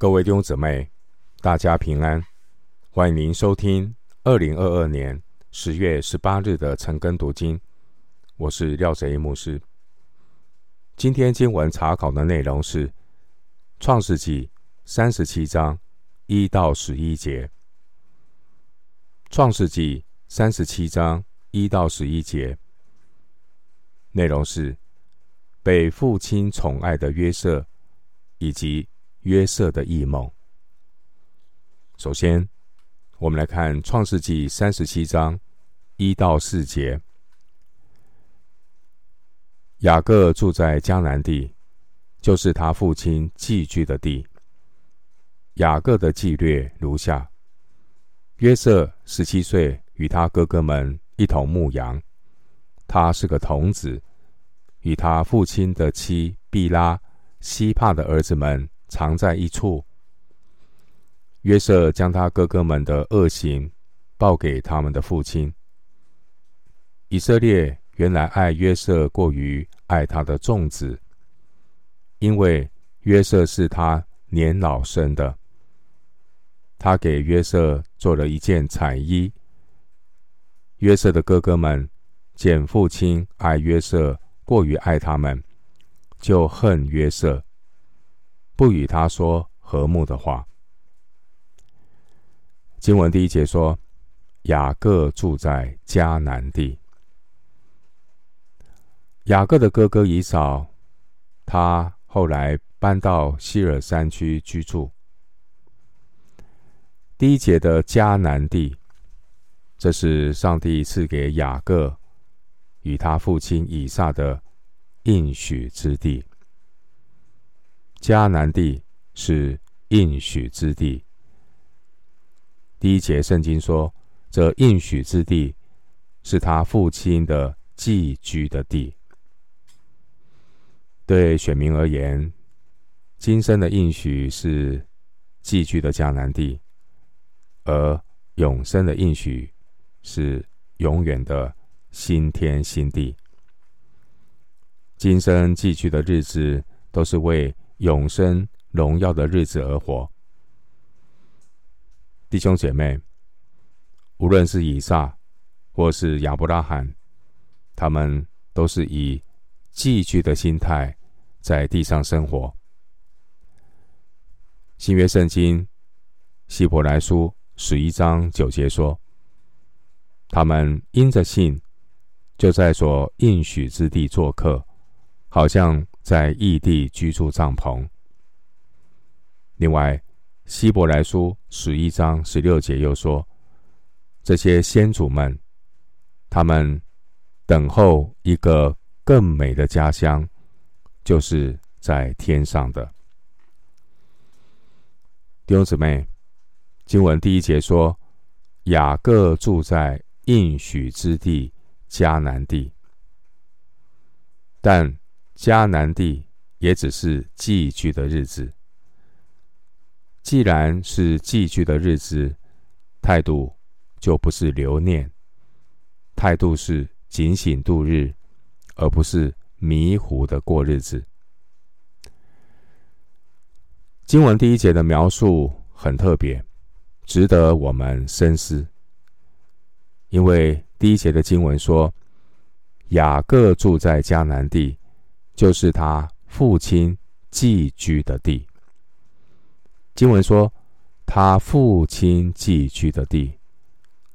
各位弟兄姊妹，大家平安！欢迎您收听二零二二年十月十八日的晨更读经。我是廖哲一牧师。今天经文查考的内容是《创世纪》三十七章一到十一节。《创世纪》三十七章一到十一节内容是被父亲宠爱的约瑟以及。约瑟的异梦。首先，我们来看《创世纪》三十七章一到四节。雅各住在迦南地，就是他父亲寄居的地。雅各的记略如下：约瑟十七岁，与他哥哥们一同牧羊。他是个童子，与他父亲的妻毕拉、西帕的儿子们。藏在一处。约瑟将他哥哥们的恶行报给他们的父亲。以色列原来爱约瑟过于爱他的众子，因为约瑟是他年老生的。他给约瑟做了一件彩衣。约瑟的哥哥们见父亲爱约瑟过于爱他们，就恨约瑟。不与他说和睦的话。经文第一节说，雅各住在迦南地。雅各的哥哥以扫，他后来搬到西尔山区居住。第一节的迦南地，这是上帝赐给雅各与他父亲以撒的应许之地。迦南地是应许之地。第一节圣经说，这应许之地是他父亲的寄居的地。对选民而言，今生的应许是寄居的迦南地，而永生的应许是永远的新天新地。今生寄居的日子都是为永生荣耀的日子而活，弟兄姐妹，无论是以撒或是亚伯拉罕，他们都是以寄居的心态在地上生活。新约圣经希伯来书十一章九节说：“他们因着信，就在所应许之地做客，好像。”在异地居住帐篷。另外，希伯来书十一章十六节又说，这些先祖们，他们等候一个更美的家乡，就是在天上的。弟兄姊妹，经文第一节说，雅各住在应许之地迦南地，但。迦南地也只是寄居的日子。既然是寄居的日子，态度就不是留念，态度是警醒度日，而不是迷糊的过日子。经文第一节的描述很特别，值得我们深思。因为第一节的经文说，雅各住在迦南地。就是他父亲寄居的地。经文说，他父亲寄居的地，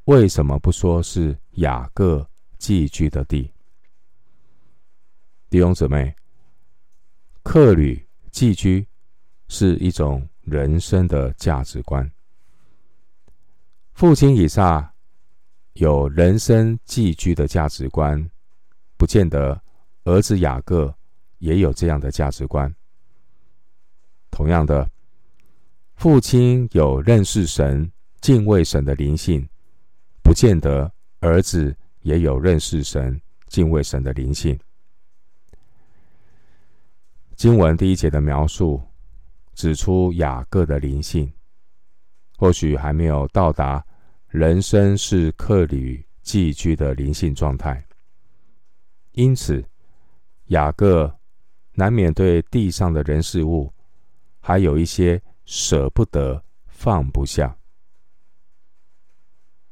为什么不说是雅各寄居的地？弟兄姊妹，客旅寄居是一种人生的价值观。父亲以撒有人生寄居的价值观，不见得儿子雅各。也有这样的价值观。同样的，父亲有认识神、敬畏神的灵性，不见得儿子也有认识神、敬畏神的灵性。经文第一节的描述指出雅各的灵性，或许还没有到达人生是客旅寄居的灵性状态，因此雅各。难免对地上的人事物，还有一些舍不得、放不下。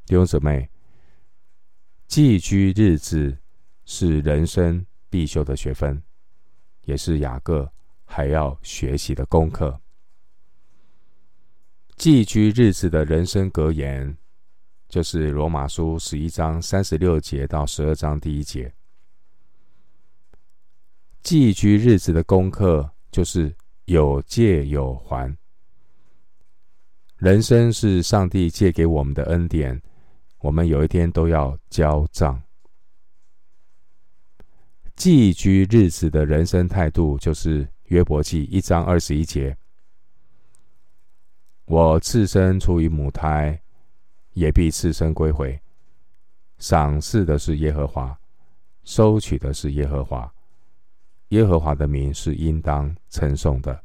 弟兄姊妹，寄居日子是人生必修的学分，也是雅各还要学习的功课。寄居日子的人生格言，就是罗马书十一章三十六节到十二章第一节。寄居日子的功课，就是有借有还。人生是上帝借给我们的恩典，我们有一天都要交账。寄居日子的人生态度，就是约伯记一章二十一节。我赤身出于母胎，也必赤身归回。赏赐的是耶和华，收取的是耶和华。耶和华的名是应当称颂的。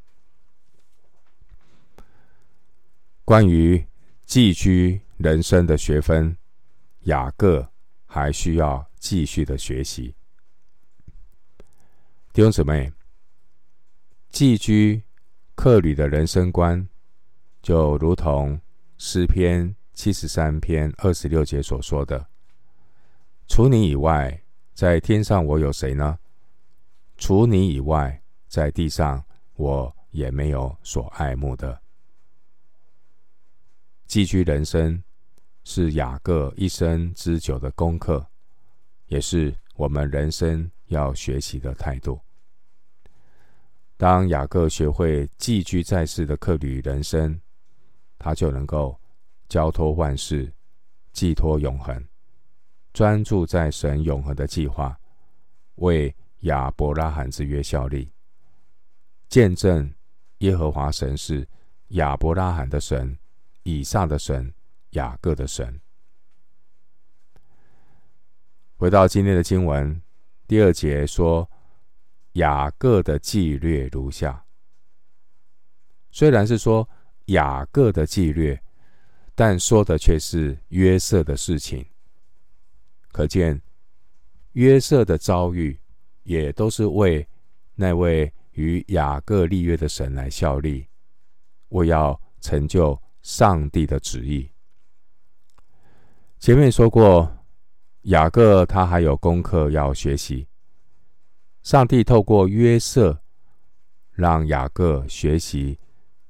关于寄居人生的学分，雅各还需要继续的学习。弟兄姊妹，寄居客旅的人生观。就如同诗篇七十三篇二十六节所说的：“除你以外，在天上我有谁呢？除你以外，在地上我也没有所爱慕的。”寄居人生是雅各一生之久的功课，也是我们人生要学习的态度。当雅各学会寄居在世的客旅人生，他就能够交托万事，寄托永恒，专注在神永恒的计划，为亚伯拉罕之约效力，见证耶和华神是亚伯拉罕的神、以撒的神、雅各的神。回到今天的经文，第二节说，雅各的记略如下。虽然是说。雅各的记略，但说的却是约瑟的事情。可见约瑟的遭遇，也都是为那位与雅各立约的神来效力，为要成就上帝的旨意。前面说过，雅各他还有功课要学习。上帝透过约瑟，让雅各学习。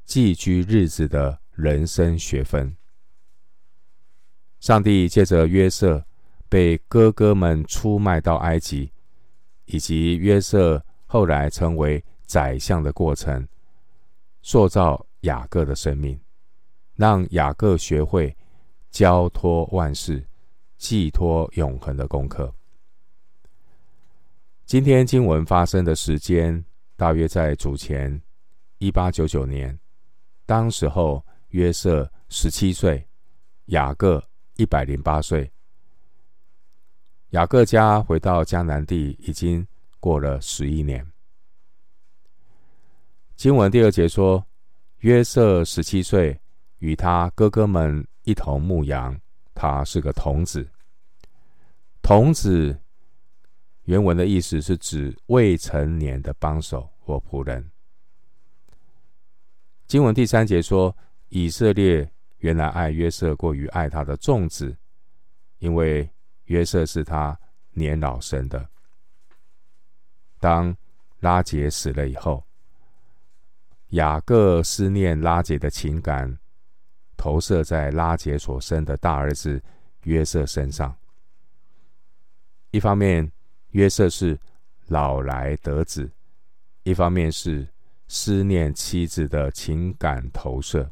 寄居日子的人生学分。上帝借着约瑟被哥哥们出卖到埃及，以及约瑟后来成为宰相的过程，塑造雅各的生命，让雅各学会交托万事、寄托永恒的功课。今天经文发生的时间，大约在主前一八九九年。当时候约瑟十七岁，雅各一百零八岁。雅各家回到迦南地已经过了十一年。经文第二节说，约瑟十七岁，与他哥哥们一同牧羊，他是个童子。童子原文的意思是指未成年的帮手或仆人。经文第三节说，以色列原来爱约瑟过于爱他的众子，因为约瑟是他年老生的。当拉杰死了以后，雅各思念拉杰的情感投射在拉杰所生的大儿子约瑟身上。一方面，约瑟是老来得子；一方面是。思念妻子的情感投射。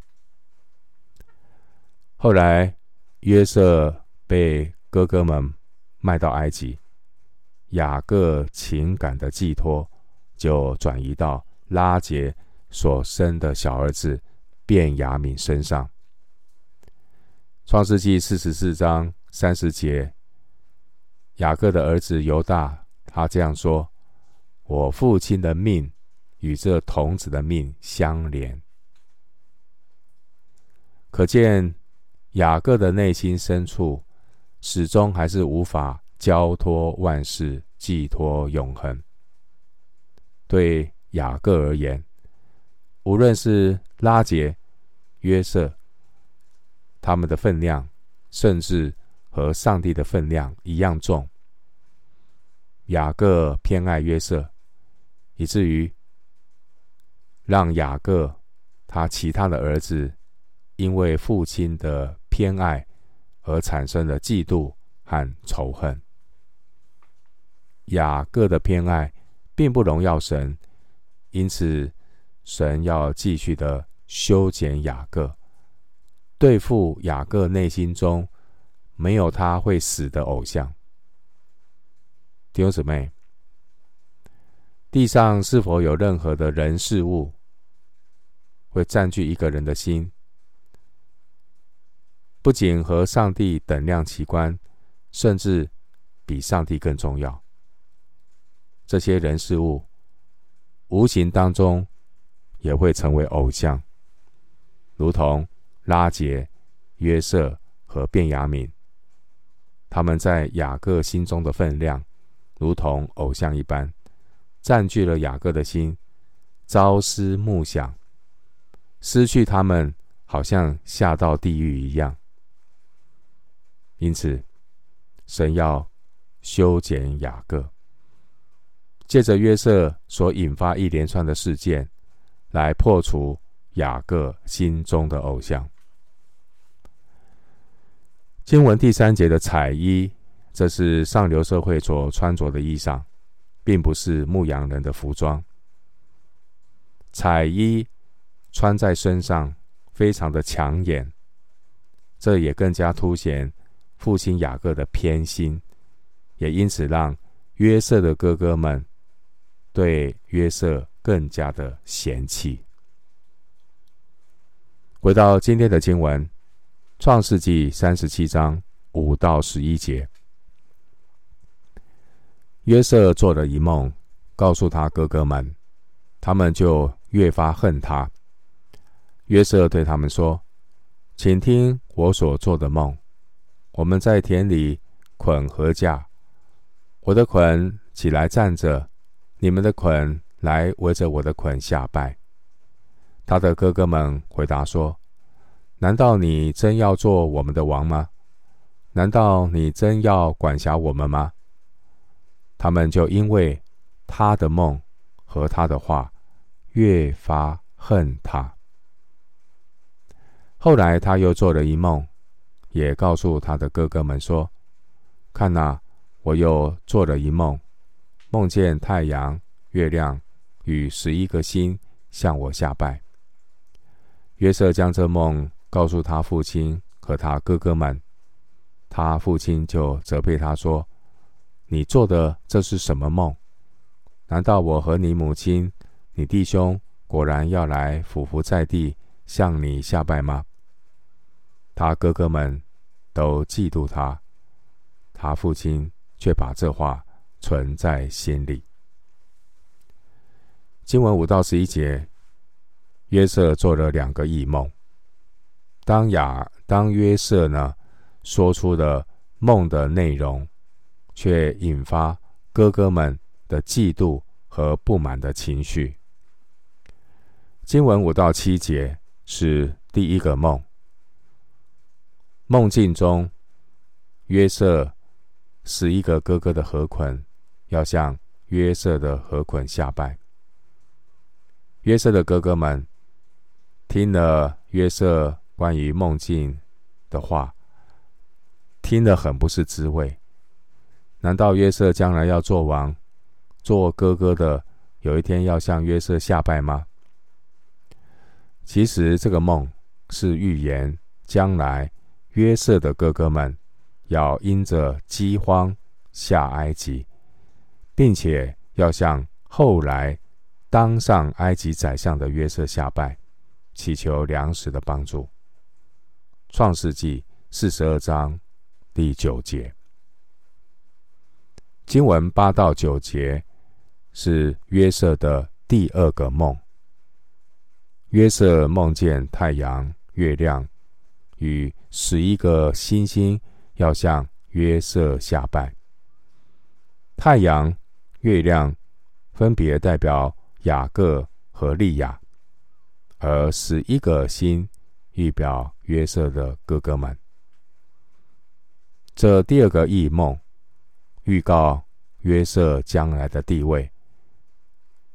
后来，约瑟被哥哥们卖到埃及，雅各情感的寄托就转移到拉结所生的小儿子便雅悯身上。创世纪四十四章三十节，雅各的儿子犹大，他这样说：“我父亲的命。”与这童子的命相连，可见雅各的内心深处始终还是无法交托万事、寄托永恒。对雅各而言，无论是拉结、约瑟，他们的分量，甚至和上帝的分量一样重。雅各偏爱约瑟，以至于让雅各他其他的儿子，因为父亲的偏爱而产生了嫉妒和仇恨。雅各的偏爱并不荣耀神，因此神要继续的修剪雅各，对付雅各内心中没有他会死的偶像。弟兄姊妹，地上是否有任何的人事物会占据一个人的心？不仅和上帝等量齐观，甚至比上帝更重要。这些人事物，无形当中也会成为偶像，如同拉结、约瑟和便雅悯，他们在雅各心中的分量，如同偶像一般，占据了雅各的心，朝思暮想，失去他们，好像下到地狱一样。因此，神要修剪雅各。借着约瑟所引发一连串的事件，来破除雅各心中的偶像。经文第三节的彩衣，这是上流社会所穿着的衣裳，并不是牧羊人的服装。彩衣穿在身上，非常的抢眼，这也更加凸显父亲雅各的偏心，也因此让约瑟的哥哥们。对约瑟更加的嫌弃。回到今天的经文，《创世纪》三十七章五到十一节，约瑟做了一梦，告诉他哥哥们，他们就越发恨他。约瑟对他们说：“请听我所做的梦。我们在田里捆禾架，我的捆起来站着。”你们的捆来围着我的捆下拜。他的哥哥们回答说：“难道你真要做我们的王吗？难道你真要管辖我们吗？”他们就因为他的梦和他的话，越发恨他。后来他又做了一梦，也告诉他的哥哥们说：“看呐，我又做了一梦。”梦见太阳、月亮与十一个星向我下拜。约瑟将这梦告诉他父亲和他哥哥们，他父亲就责备他说：“你做的这是什么梦？难道我和你母亲、你弟兄果然要来俯伏在地向你下拜吗？”他哥哥们都嫉妒他，他父亲却把这话。存在心里。经文五到十一节，约瑟做了两个异梦。当亚当约瑟呢说出了梦的内容，却引发哥哥们的嫉妒和不满的情绪。经文五到七节是第一个梦。梦境中，约瑟十一个哥哥的河捆。要向约瑟的河捆下拜。约瑟的哥哥们听了约瑟关于梦境的话，听得很不是滋味。难道约瑟将来要做王，做哥哥的有一天要向约瑟下拜吗？其实这个梦是预言将来约瑟的哥哥们要因着饥荒下埃及。并且要向后来当上埃及宰相的约瑟下拜，祈求粮食的帮助。创世纪四十二章第九节，经文八到九节是约瑟的第二个梦。约瑟梦见太阳、月亮与十一个星星要向约瑟下拜，太阳。月亮分别代表雅各和利亚，而十一个星预表约瑟的哥哥们。这第二个异梦预告约瑟将来的地位，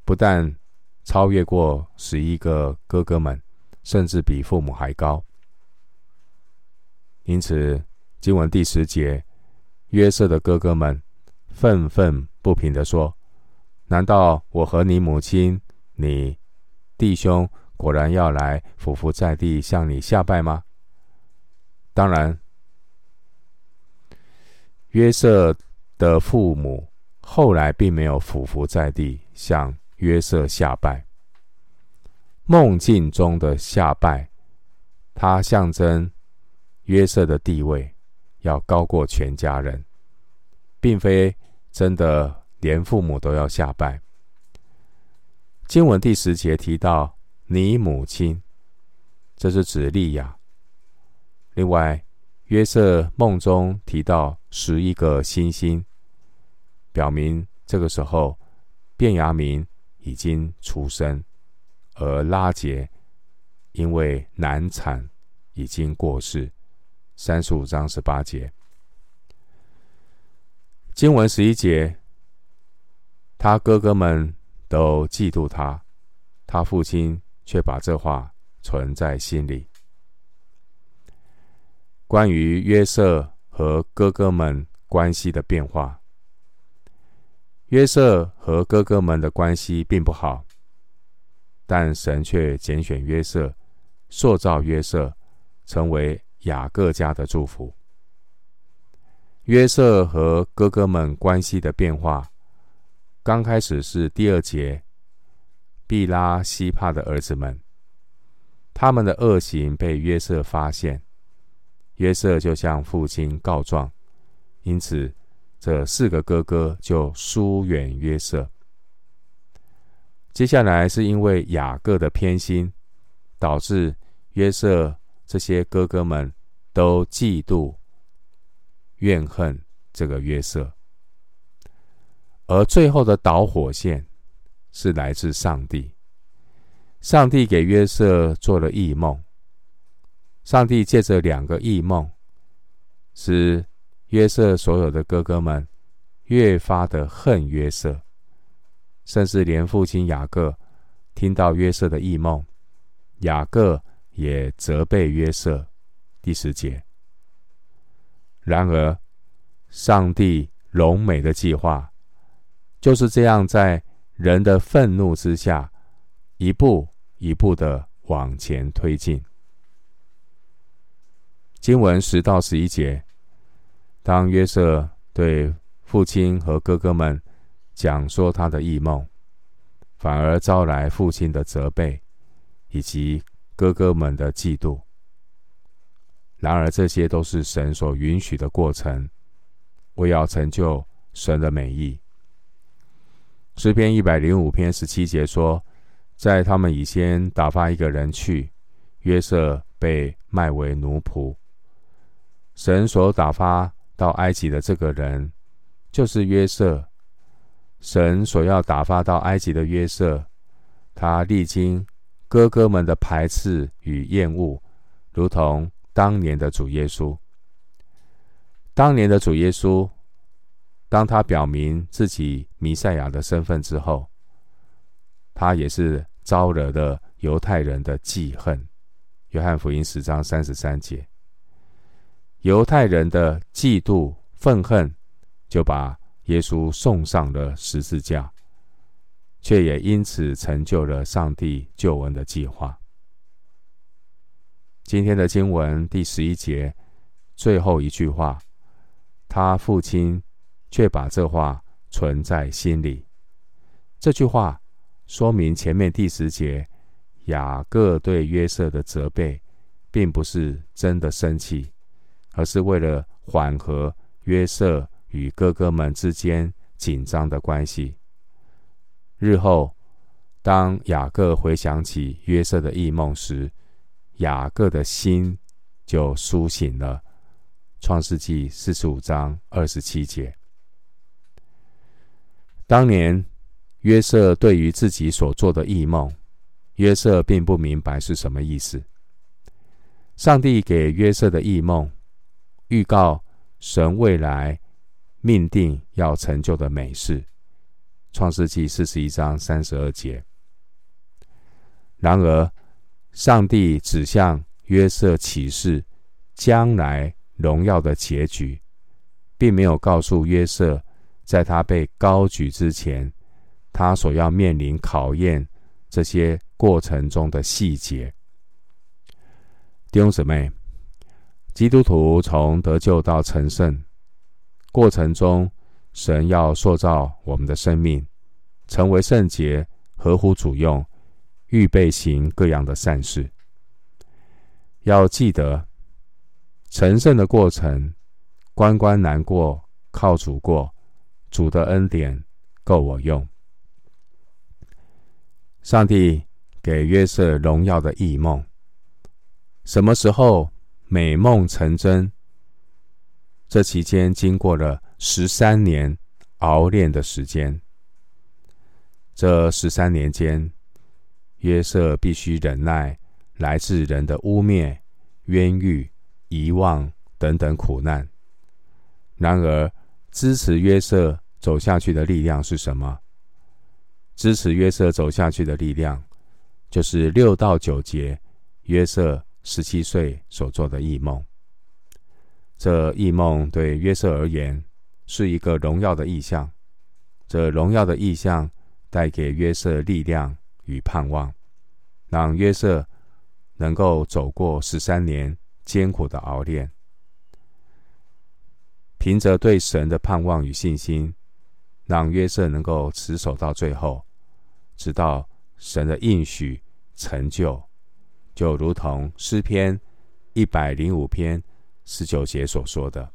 不但超越过十一个哥哥们，甚至比父母还高。因此，经文第十节，约瑟的哥哥们愤愤不平地说：“难道我和你母亲、你弟兄果然要来俯伏在地向你下拜吗？”当然，约瑟的父母后来并没有俯伏在地向约瑟下拜。梦境中的下拜，它象征约瑟的地位要高过全家人，并非真的连父母都要下拜。经文第十节提到你母亲，这是指利亚。另外，约瑟梦中提到十一个星星，表明这个时候便雅明已经出生。而拉结因为难产已经过世，三十五章十八节，经文十一节，他哥哥们都嫉妒他，他父亲却把这话存在心里。关于约瑟和哥哥们关系的变化，约瑟和哥哥们的关系并不好。但神却拣选约瑟，塑造约瑟，成为雅各家的祝福。约瑟和哥哥们关系的变化，刚开始是第二节，毕拉西帕的儿子们，他们的恶行被约瑟发现，约瑟就向父亲告状，因此这四个哥哥就疏远约瑟。接下来是因为雅各的偏心，导致约瑟这些哥哥们都嫉妒、怨恨这个约瑟，而最后的导火线是来自上帝。上帝给约瑟做了异梦，上帝借着两个异梦，使约瑟所有的哥哥们越发的恨约瑟。甚至连父亲雅各听到约瑟的异梦，雅各也责备约瑟。第十节。然而，上帝荣美的计划就是这样，在人的愤怒之下，一步一步的往前推进。经文十到十一节，当约瑟对父亲和哥哥们。讲说他的异梦，反而招来父亲的责备，以及哥哥们的嫉妒。然而，这些都是神所允许的过程，为要成就神的美意。诗篇一百零五篇十七节说：“在他们以先打发一个人去，约瑟被卖为奴仆。神所打发到埃及的这个人，就是约瑟。”神所要打发到埃及的约瑟，他历经哥哥们的排斥与厌恶，如同当年的主耶稣。当年的主耶稣，当他表明自己弥赛亚的身份之后，他也是招惹了犹太人的记恨。约翰福音十章三十三节，犹太人的嫉妒愤恨，就把。耶稣送上了十字架，却也因此成就了上帝救恩的计划。今天的经文第十一节最后一句话，他父亲却把这话存在心里。这句话说明前面第十节雅各对约瑟的责备，并不是真的生气，而是为了缓和约瑟。与哥哥们之间紧张的关系。日后，当雅各回想起约瑟的异梦时，雅各的心就苏醒了。创世纪四十五章二十七节。当年约瑟对于自己所做的异梦，约瑟并不明白是什么意思。上帝给约瑟的异梦，预告神未来命定要成就的美事。创世记四十一章三十二节。然而，上帝指向约瑟启示将来荣耀的结局，并没有告诉约瑟，在他被高举之前，他所要面临考验这些过程中的细节。弟兄姊妹，基督徒从得救到成圣过程中，神要塑造我们的生命，成为圣洁，合乎主用，预备行各样的善事。要记得，成圣的过程，关关难过，靠主过，主的恩典够我用。上帝给约瑟荣耀的异梦，什么时候美梦成真？这期间经过了十三年熬炼的时间。这十三年间，约瑟必须忍耐来自人的污蔑、冤狱、遗忘等等苦难。然而，支持约瑟走下去的力量是什么？支持约瑟走下去的力量，就是六到九节约瑟十七岁所做的异梦。这异梦对约瑟而言是一个荣耀的意象，这荣耀的意象带给约瑟力量与盼望，让约瑟能够走过十三年艰苦的熬炼。凭着对神的盼望与信心，让约瑟能够持守到最后。直到神的应许成就，就如同诗篇一百零五篇十九节所说的。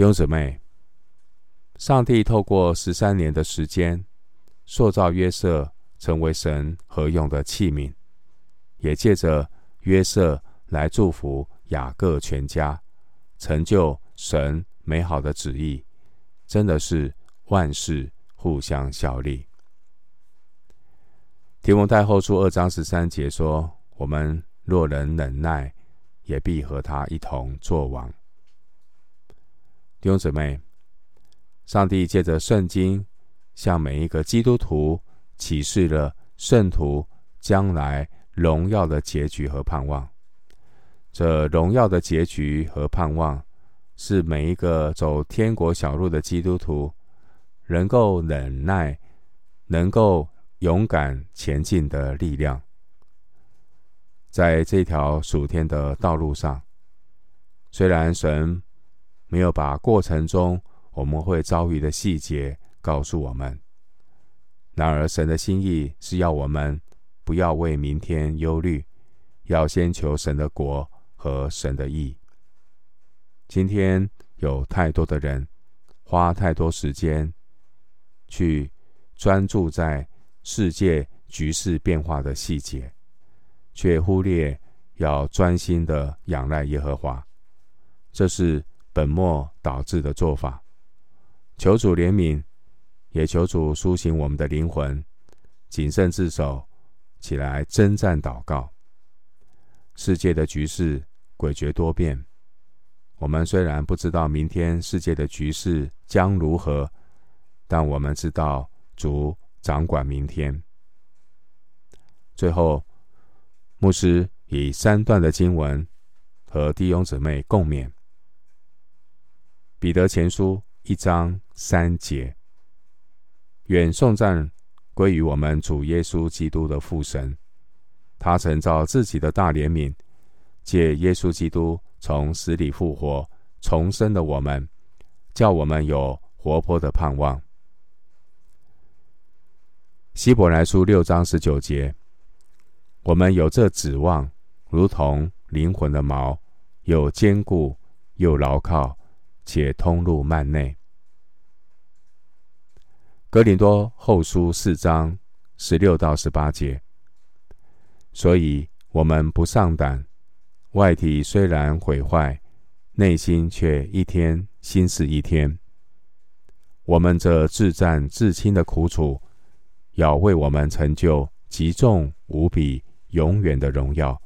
弟兄姊妹，上帝透过十三年的时间，塑造约瑟成为神合用的器皿，也借着约瑟来祝福雅各全家，成就神美好的旨意，真的是万事。互相效力。提摩太后书二章十三节说：“我们若能忍耐，也必和他一同作王。”弟兄姊妹，上帝借着圣经向每一个基督徒启示了圣徒将来荣耀的结局和盼望。这荣耀的结局和盼望，是每一个走天国小路的基督徒。能够忍耐，能够勇敢前进的力量，在这条属天的道路上，虽然神没有把过程中我们会遭遇的细节告诉我们，然而神的心意是要我们不要为明天忧虑，要先求神的国和神的意。今天有太多的人花太多时间。去专注在世界局势变化的细节，却忽略要专心的仰赖耶和华，这是本末倒置的做法。求主怜悯，也求主苏醒我们的灵魂，谨慎自守，起来征战祷告。世界的局势诡谲多变，我们虽然不知道明天世界的局势将如何。但我们知道主掌管明天。最后，牧师以三段的经文和弟兄姊妹共勉：彼得前书一章三节，愿颂赞归于我们主耶稣基督的父神，他曾照自己的大怜悯，借耶稣基督从死里复活重生的我们，叫我们有活泼的盼望。希伯来书六章十九节，我们有这指望，如同灵魂的锚，又坚固又牢靠，且通入幔内。格林多后书四章十六到十八节，所以我们不上胆，外体虽然毁坏，内心却一天新似一天。我们这自战至轻的苦楚。要为我们成就极重无比、永远的荣耀。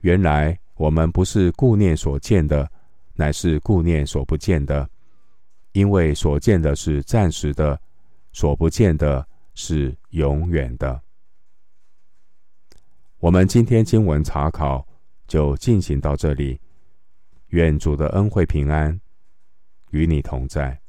原来我们不是顾念所见的，乃是顾念所不见的，因为所见的是暂时的，所不见的是永远的。我们今天经文查考就进行到这里。愿主的恩惠平安与你同在。